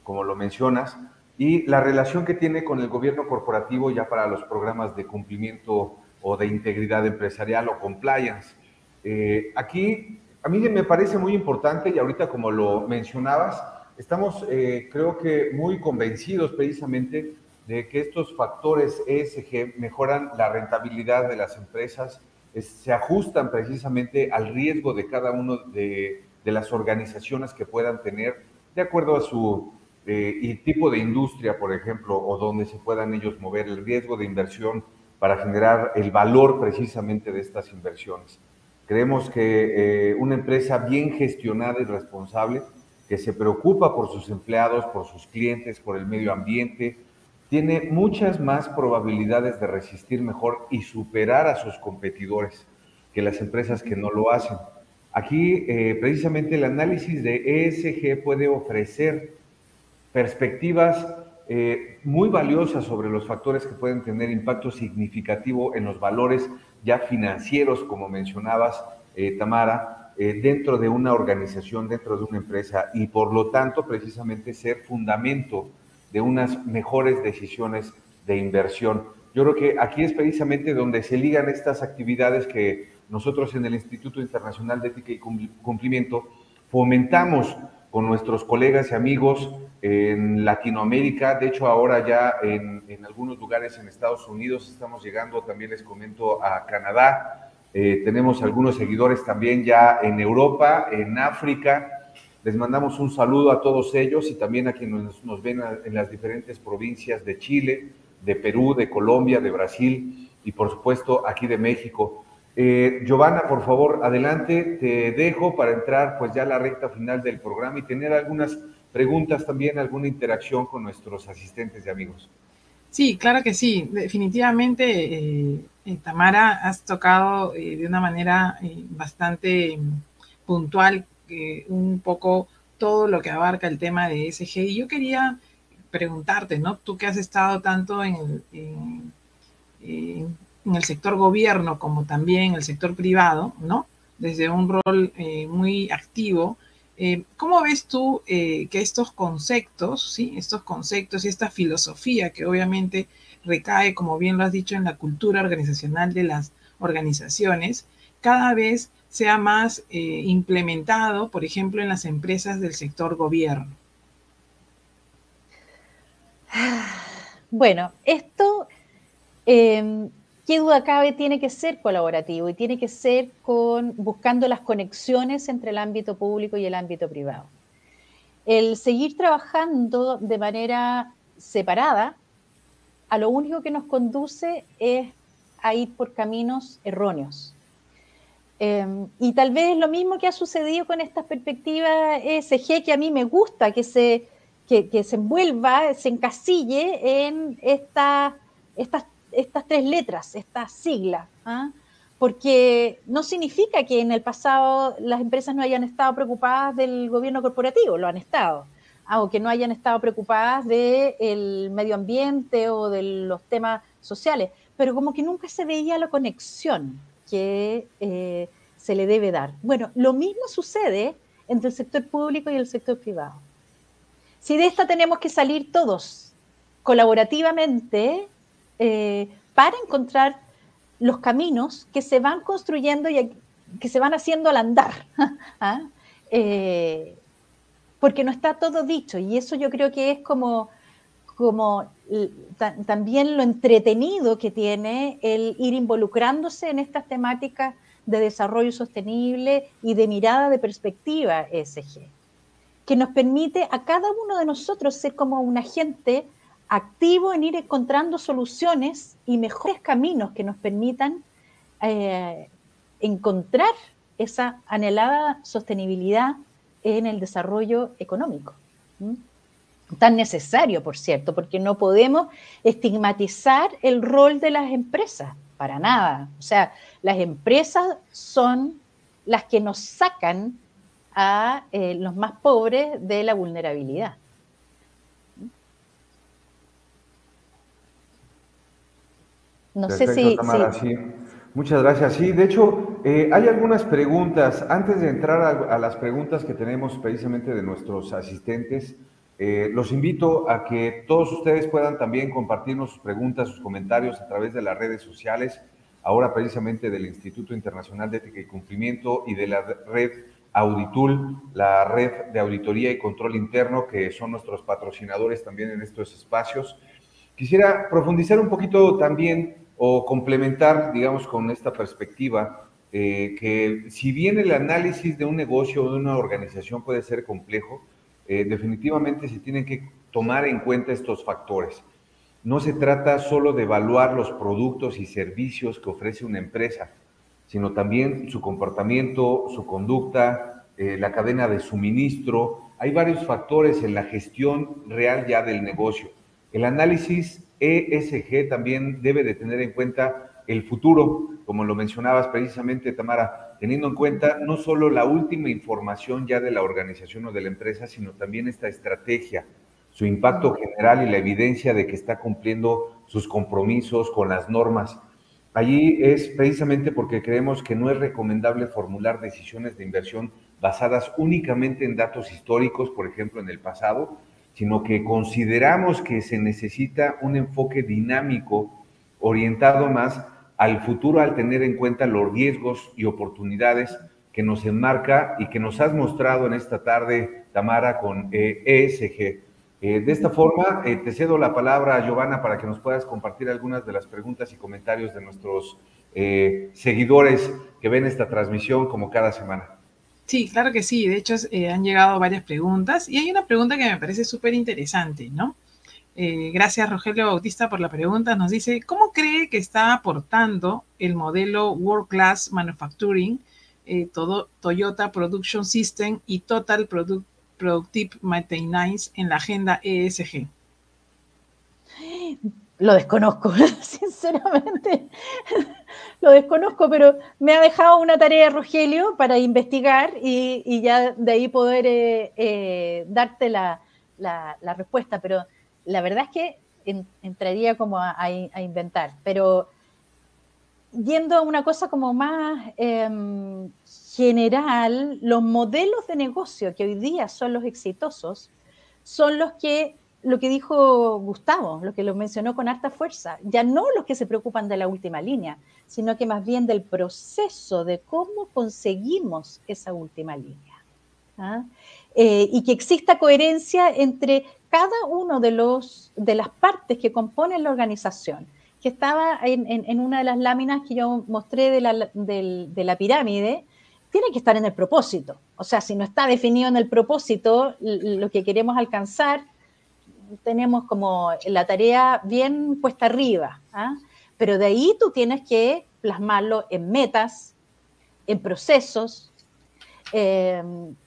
como lo mencionas, y la relación que tiene con el gobierno corporativo ya para los programas de cumplimiento o de integridad empresarial o compliance. Eh, aquí a mí me parece muy importante y ahorita como lo mencionabas, estamos eh, creo que muy convencidos precisamente de que estos factores ESG mejoran la rentabilidad de las empresas, se ajustan precisamente al riesgo de cada uno de, de las organizaciones que puedan tener de acuerdo a su eh, tipo de industria, por ejemplo, o donde se puedan ellos mover, el riesgo de inversión para generar el valor precisamente de estas inversiones. Creemos que eh, una empresa bien gestionada y responsable, que se preocupa por sus empleados, por sus clientes, por el medio ambiente, tiene muchas más probabilidades de resistir mejor y superar a sus competidores que las empresas que no lo hacen. Aquí, eh, precisamente, el análisis de ESG puede ofrecer perspectivas eh, muy valiosas sobre los factores que pueden tener impacto significativo en los valores ya financieros, como mencionabas, eh, Tamara, dentro de una organización, dentro de una empresa, y por lo tanto, precisamente ser fundamento de unas mejores decisiones de inversión. Yo creo que aquí es precisamente donde se ligan estas actividades que nosotros en el Instituto Internacional de Ética y Cumplimiento fomentamos con nuestros colegas y amigos en Latinoamérica, de hecho ahora ya en, algunos lugares en Estados Unidos estamos llegando, también les comento, a Canadá, eh, tenemos algunos seguidores también ya en Europa, en África, les mandamos un saludo a todos ellos y también a quienes nos ven en las diferentes provincias de Chile, de Perú, de Colombia, de Brasil y por supuesto aquí de México. Eh, Giovanna, por favor, adelante, te dejo para entrar pues ya a la recta final del programa y tener algunas preguntas también, alguna interacción con nuestros asistentes y amigos. Sí, claro que sí. Definitivamente, eh, eh, Tamara, has tocado de una manera bastante puntual un poco todo lo que abarca el tema de SG. Y yo quería preguntarte, ¿no? Tú que has estado tanto en, en el sector gobierno como también en el sector privado, ¿no? Desde un rol eh, muy activo. Eh, ¿Cómo ves tú eh, que estos conceptos, ¿sí? Estos conceptos y esta filosofía que obviamente recae, como bien lo has dicho, en la cultura organizacional de las organizaciones, cada vez sea más implementado, por ejemplo, en las empresas del sector gobierno? Bueno, esto em, qué duda cabe, tiene que ser colaborativo y tiene que ser con, buscando las conexiones entre el ámbito público y el ámbito privado. El seguir trabajando de manera separada, a lo único que nos conduce es a ir por caminos erróneos. Em, y tal vez lo mismo que ha sucedido con esta perspectiva ESG, que a mí me gusta que se, que, se envuelva, se encasille en esta, estas estas tres letras, esta sigla, ¿ah? porque no significa que en el pasado las empresas no hayan estado preocupadas del gobierno corporativo, lo han estado, ah, o que no hayan estado preocupadas del medio ambiente o de los temas sociales, pero como que nunca se veía la conexión que eh, se le debe dar. Bueno, lo mismo sucede entre el sector público y el sector privado. Si de esta tenemos que salir todos colaborativamente, eh, para encontrar los caminos que se van construyendo y que se van haciendo al andar. ¿ah? Eh, porque no está todo dicho y eso yo creo que es como, como también lo entretenido que tiene el ir involucrándose en estas temáticas de desarrollo sostenible y de mirada de perspectiva ESG, que nos permite a cada uno de nosotros ser como un agente activo en ir encontrando soluciones y mejores caminos que nos permitan eh, encontrar esa anhelada sostenibilidad en el desarrollo económico. Tan necesario, por cierto, porque no podemos estigmatizar el rol de las empresas, para nada. O sea, las empresas son las que nos sacan a eh, los más pobres de la vulnerabilidad. No sé si, Muchas gracias. Sí, de hecho, eh, hay algunas preguntas. Antes de entrar a, las preguntas que tenemos precisamente de nuestros asistentes, eh, los invito a que todos ustedes puedan también compartirnos sus preguntas, sus comentarios a través de las redes sociales, ahora precisamente del Instituto Internacional de Ética y Cumplimiento y de la red Auditul, la red de auditoría y control interno, que son nuestros patrocinadores también en estos espacios. Quisiera profundizar un poquito también o complementar, digamos, con esta perspectiva, eh, que si bien el análisis de un negocio o de una organización puede ser complejo, eh, definitivamente se tienen que tomar en cuenta estos factores. No se trata solo de evaluar los productos y servicios que ofrece una empresa, sino también su comportamiento, su conducta, eh, la cadena de suministro. Hay varios factores en la gestión real ya del negocio. El análisis ESG también debe de tener en cuenta el futuro, como lo mencionabas precisamente, Tamara, teniendo en cuenta no solo la última información ya de la organización o de la empresa, sino también esta estrategia, su impacto general y la evidencia de que está cumpliendo sus compromisos con las normas. Allí es precisamente porque creemos que no es recomendable formular decisiones de inversión basadas únicamente en datos históricos, por ejemplo, en el pasado, sino que consideramos que se necesita un enfoque dinámico orientado más al futuro al tener en cuenta los riesgos y oportunidades que nos enmarca y que nos has mostrado en esta tarde, Tamara, con ESG. Eh, e eh, de esta forma, eh, te cedo la palabra, Giovanna, para que nos puedas compartir algunas de las preguntas y comentarios de nuestros seguidores que ven esta transmisión como cada semana. Sí, claro que sí. De hecho, han llegado varias preguntas y hay una pregunta que me parece súper interesante, ¿no? Eh, gracias, Rogelio Bautista, por la pregunta. Nos dice, ¿cómo cree que está aportando el modelo World Class Manufacturing, eh, todo, Toyota Production System y Total Productive Maintenance en la agenda ESG? Lo desconozco, sinceramente. Lo desconozco, pero me ha dejado una tarea, Rogelio, para investigar y, ya de ahí poder eh, darte la, respuesta. Pero la verdad es que entraría como a, inventar. Pero yendo a una cosa como más em, general, los modelos de negocio que hoy día son los exitosos son los que lo que dijo Gustavo, lo que lo mencionó con harta fuerza, ya no los que se preocupan de la última línea, sino que más bien del proceso de cómo conseguimos esa última línea. ¿ah? Eh, y que exista coherencia entre cada uno de, de las partes que componen la organización, que estaba en, una de las láminas que yo mostré de la, de la pirámide, tiene que estar en el propósito. O sea, si no está definido en el propósito lo que queremos alcanzar, tenemos como la tarea bien puesta arriba, ¿ah? pero de ahí tú tienes que plasmarlo en metas, en procesos eh,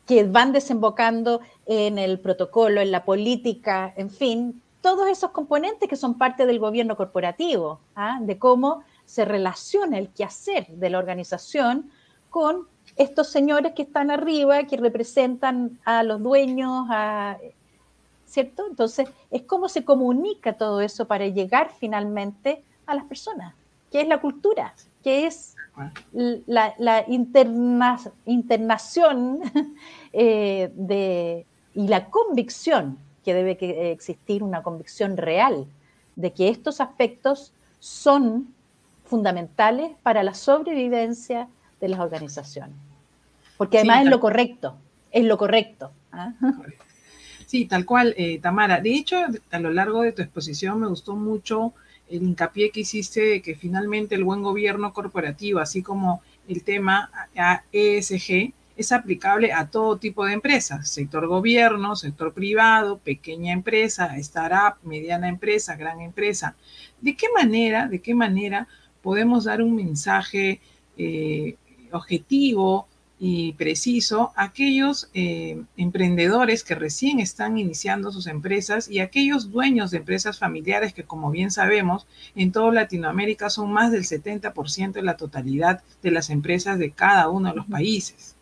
que van desembocando en el protocolo, en la política, en fin, todos esos componentes que son parte del gobierno corporativo, ¿ah? de cómo se relaciona el quehacer de la organización con estos señores que están arriba, que representan a los dueños, a ¿cierto? Entonces, es cómo se comunica todo eso para llegar finalmente a las personas, ¿Qué es la cultura, ¿Qué es la, internación eh, de, y la convicción que debe existir, una convicción real de que estos aspectos son fundamentales para la sobrevivencia de las organizaciones. Porque además es lo correcto, es lo correcto. ¿ah? Sí, tal cual, eh, Tamara. De hecho, a lo largo de tu exposición me gustó mucho el hincapié que hiciste de que finalmente el buen gobierno corporativo, así como el tema ESG, es aplicable a todo tipo de empresas, sector gobierno, sector privado, pequeña empresa, startup, mediana empresa, gran empresa. ¿De qué manera, de qué manera podemos dar un mensaje eh, objetivo y preciso aquellos eh, emprendedores que recién están iniciando sus empresas y aquellos dueños de empresas familiares que, como bien sabemos, en toda Latinoamérica son más del 70% de la totalidad de las empresas de cada uno de los países.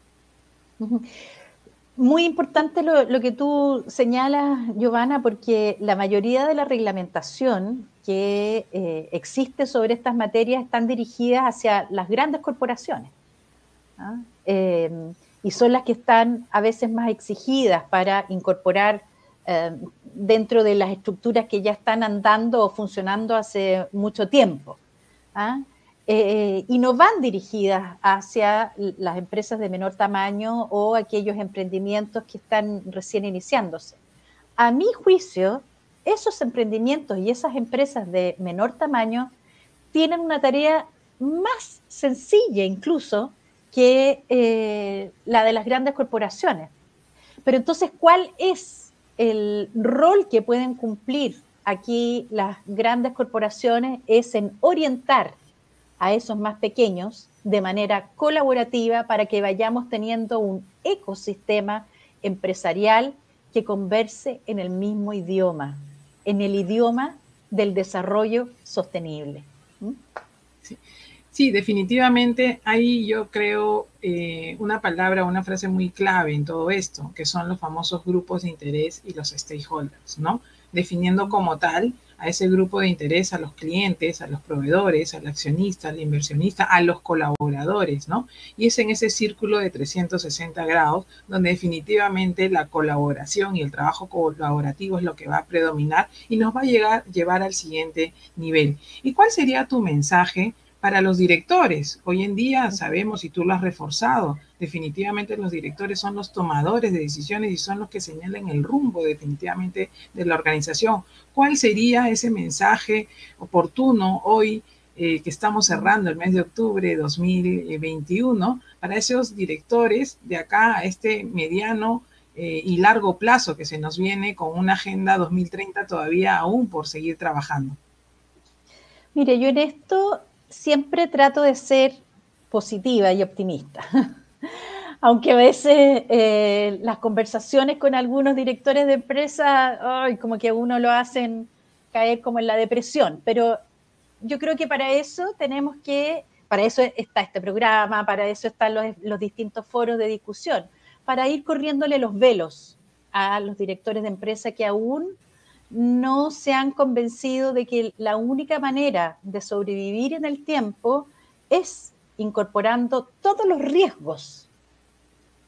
Muy importante lo, que tú señalas, Giovanna, porque la mayoría de la reglamentación que eh, existe sobre estas materias están dirigidas hacia las grandes corporaciones. ¿ah? Em, y son las que están a veces más exigidas para incorporar em, dentro de las estructuras que ya están andando o funcionando hace mucho tiempo. ¿ah? Eh, y no van dirigidas hacia las empresas de menor tamaño o aquellos emprendimientos que están recién iniciándose. A mi juicio, esos emprendimientos y esas empresas de menor tamaño tienen una tarea más sencilla incluso que eh, la de las grandes corporaciones. Pero entonces, ¿cuál es el rol que pueden cumplir aquí las grandes corporaciones? Es en orientar a esos más pequeños de manera colaborativa para que vayamos teniendo un ecosistema empresarial que converse en el mismo idioma, en el idioma del desarrollo sostenible. ¿Mm? Sí. Definitivamente ahí yo creo eh, una palabra, una frase muy clave en todo esto, que son los famosos grupos de interés y los stakeholders, ¿no? Definiendo como tal a ese grupo de interés, a los clientes, a los proveedores, al accionista, al inversionista, a los colaboradores, ¿no? Y es en ese círculo de 360 grados donde definitivamente la colaboración y el trabajo colaborativo es lo que va a predominar y nos va a llegar, llevar al siguiente nivel. ¿Y cuál sería tu mensaje para los directores. Hoy en día sabemos, y tú lo has reforzado, definitivamente los directores son los tomadores de decisiones y son los que señalan el rumbo definitivamente de la organización. ¿Cuál sería ese mensaje oportuno hoy eh, que estamos cerrando el mes de octubre de 2021 para esos directores de acá a este mediano eh, y largo plazo que se nos viene con una agenda 2030 todavía aún por seguir trabajando? Mire, yo en esto siempre trato de ser positiva y optimista. Aunque a veces eh, las conversaciones con algunos directores de empresa, como que uno lo hacen caer como en la depresión. Pero yo creo que para eso tenemos que, para eso está este programa, para eso están los, los distintos foros de discusión, para ir corriéndole los velos a los directores de empresa que aún no se han convencido de que la única manera de sobrevivir en el tiempo es incorporando todos los riesgos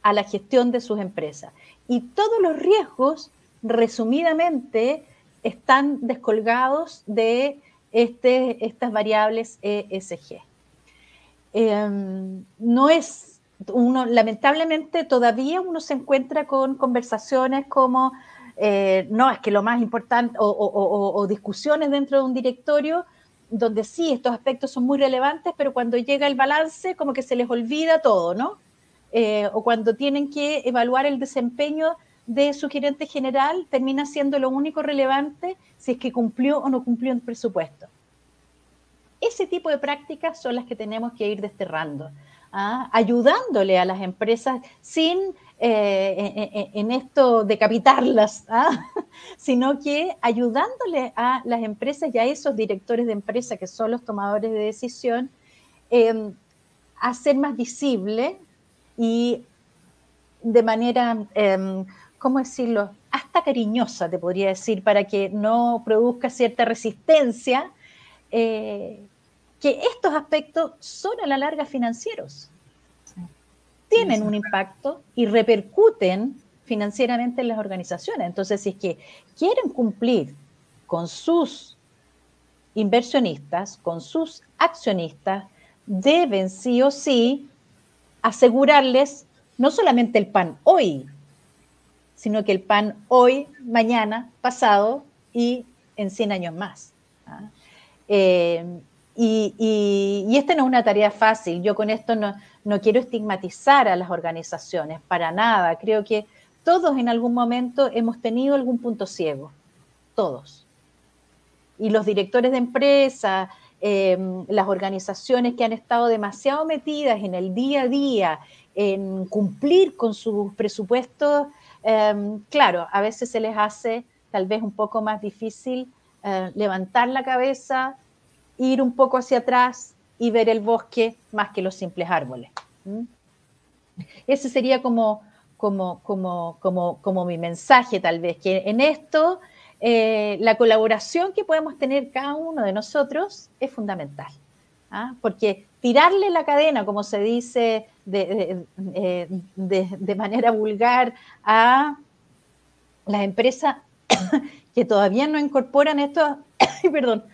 a la gestión de sus empresas. Y todos los riesgos, resumidamente, están descolgados de este, estas variables ESG. Em, no es uno, lamentablemente todavía uno se encuentra con conversaciones como eh, no, es que lo más importante, o, discusiones dentro de un directorio donde sí, estos aspectos son muy relevantes, pero cuando llega el balance, como que se les olvida todo, ¿no? Eh, o cuando tienen que evaluar el desempeño de su gerente general, termina siendo lo único relevante si es que cumplió o no cumplió el presupuesto. Ese tipo de prácticas son las que tenemos que ir desterrando, ¿ah? ayudándole a las empresas sin eh, en, esto de capitarlas, ¿ah? sino que ayudándole a las empresas y a esos directores de empresa que son los tomadores de decisión em, a ser más visible y de manera, em, ¿cómo decirlo? Hasta cariñosa, te podría decir, para que no produzca cierta resistencia, eh, que estos aspectos son a la larga financieros tienen un impacto y repercuten financieramente en las organizaciones. Entonces, si es que quieren cumplir con sus inversionistas con sus accionistas deben sí o sí asegurarles no solamente el pan hoy, sino que el pan hoy, mañana, pasado y en 100 años más. ¿ah? Eh, y, esta no es una tarea fácil. Yo con esto no, no quiero estigmatizar a las organizaciones, para nada. Creo que todos en algún momento hemos tenido algún punto ciego, todos. Y los directores de empresa, em, las organizaciones que han estado demasiado metidas en el día a día, en cumplir con sus presupuestos, em, claro, a veces se les hace tal vez un poco más difícil eh, levantar la cabeza, ir un poco hacia atrás y ver el bosque más que los simples árboles. Ese sería como, como, como, como, como mi mensaje tal vez, que en esto eh, la colaboración que podemos tener cada uno de nosotros es fundamental. ¿ah? Porque tirarle la cadena, como se dice de, de, manera vulgar, a las empresas que todavía no incorporan estos, perdón,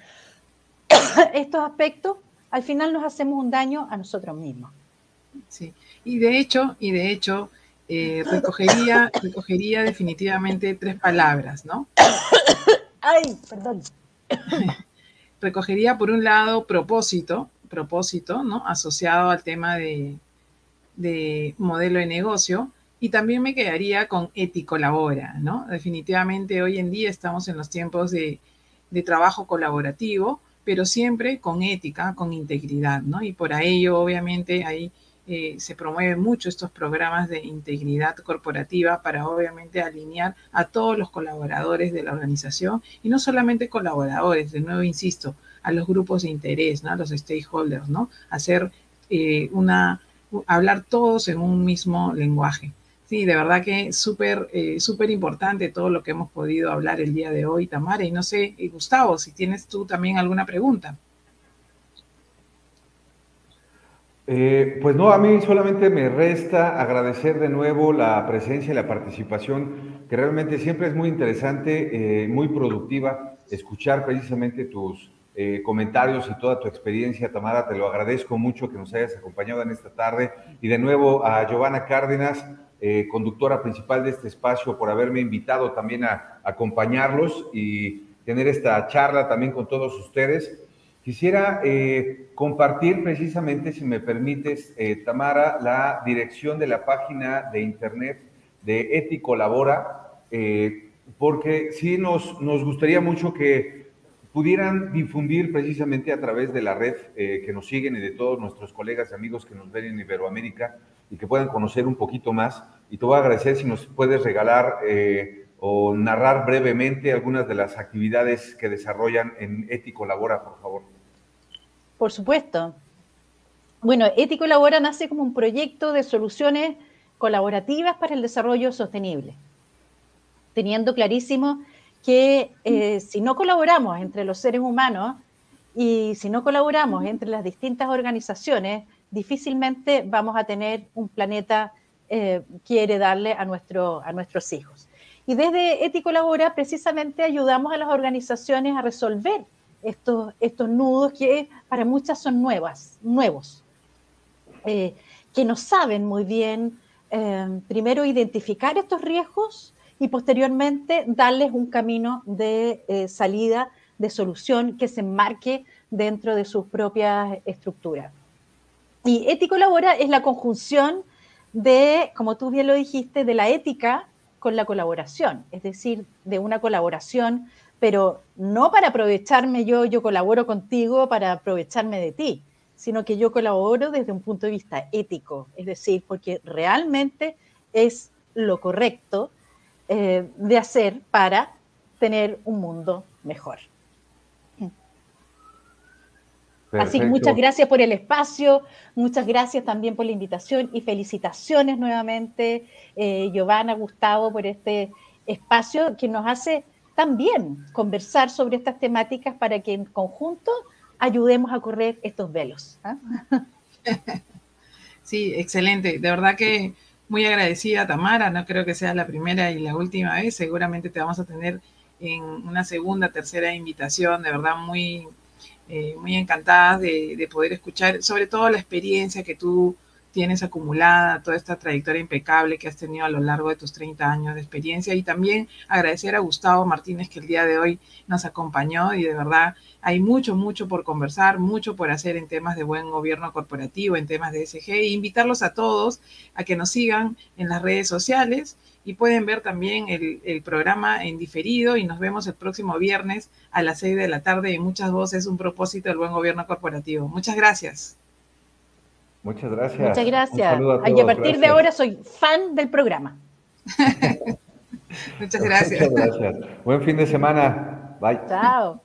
estos aspectos, al final nos hacemos un daño a nosotros mismos. Sí, y de hecho, y de hecho, eh, recogería, recogería definitivamente tres palabras, ¿no? Ay, perdón. recogería por un lado propósito, propósito, ¿no? Asociado al tema de, de modelo de negocio. Y también me quedaría con ético labora, ¿no? Definitivamente hoy en día estamos en los tiempos de, de trabajo colaborativo, pero siempre con ética, con integridad, ¿no? Y por ello, obviamente, ahí eh, se promueven mucho estos programas de integridad corporativa para, obviamente, alinear a todos los colaboradores de la organización y no solamente colaboradores, de nuevo insisto, a los grupos de interés, ¿no? A los stakeholders, ¿no? Hacer eh, una, hablar todos en un mismo lenguaje. Sí, de verdad que súper, eh, súper importante todo lo que hemos podido hablar el día de hoy, Tamara. Y no sé, eh, Gustavo, si tienes tú también alguna pregunta. Eh, pues no, a mí solamente me resta agradecer de nuevo la presencia y la participación, que realmente siempre es muy interesante, muy productiva, escuchar precisamente tus comentarios y toda tu experiencia, Tamara. Te lo agradezco mucho que nos hayas acompañado en esta tarde. Y de nuevo a Giovanna Cárdenas, eh, conductora principal de este espacio, por haberme invitado también a, acompañarlos y tener esta charla también con todos ustedes. Quisiera eh, compartir precisamente, si me permites, eh, Tamara, la dirección de la página de internet de Eticolabora, porque sí nos, nos gustaría mucho que pudieran difundir precisamente a través de la red que nos siguen y de todos nuestros colegas y amigos que nos ven en Iberoamérica, y que puedan conocer un poquito más. Y te voy a agradecer si nos puedes regalar eh, o narrar brevemente algunas de las actividades que desarrollan en Ético Labora, por favor. Por supuesto. Bueno, Ético Labora nace como un proyecto de soluciones colaborativas para el desarrollo sostenible, teniendo clarísimo que eh, si no colaboramos entre los seres humanos y si no colaboramos entre las distintas organizaciones, difícilmente vamos a tener un planeta eh, que heredarle a, nuestro, a nuestros hijos. Y desde Ético Labora precisamente ayudamos a las organizaciones a resolver estos, estos nudos que para muchas son nuevas, nuevos, eh, que no saben muy bien eh, primero identificar estos riesgos y posteriormente darles un camino de eh, salida, de solución que se enmarque dentro de sus propias estructuras. Y ético labora es la conjunción de, como tú bien lo dijiste, de la ética con la colaboración, es decir, de una colaboración, pero no para aprovecharme yo, yo colaboro contigo para aprovecharme de ti, sino que yo colaboro desde un punto de vista ético, es decir, porque realmente es lo correcto eh, de hacer para tener un mundo mejor. Así que muchas gracias por el espacio, muchas gracias también por la invitación y felicitaciones nuevamente, eh, Giovanna, Gustavo, por este espacio que nos hace también conversar sobre estas temáticas para que en conjunto ayudemos a correr estos velos. ¿ah? Sí, excelente. De verdad que muy agradecida, Tamara. No creo que sea la primera y la última vez. Seguramente te vamos a tener en una segunda, tercera invitación. De verdad, muy eh, muy encantadas de, de, poder escuchar, sobre todo la experiencia que tú tienes acumulada, toda esta trayectoria impecable que has tenido a lo largo de tus 30 años de experiencia y también agradecer a Gustavo Martínez que el día de hoy nos acompañó y de verdad hay mucho, mucho por conversar, mucho por hacer en temas de buen gobierno corporativo, en temas de SG e invitarlos a todos a que nos sigan en las redes sociales y pueden ver también el, el, programa en diferido y nos vemos el próximo viernes a las 6 de la tarde en Muchas Voces, un propósito del buen gobierno corporativo. Muchas gracias. Muchas gracias. Muchas gracias. A, todos, y a partir gracias. de ahora soy fan del programa. Muchas gracias. Muchas gracias. Buen fin de semana. Bye. Chao.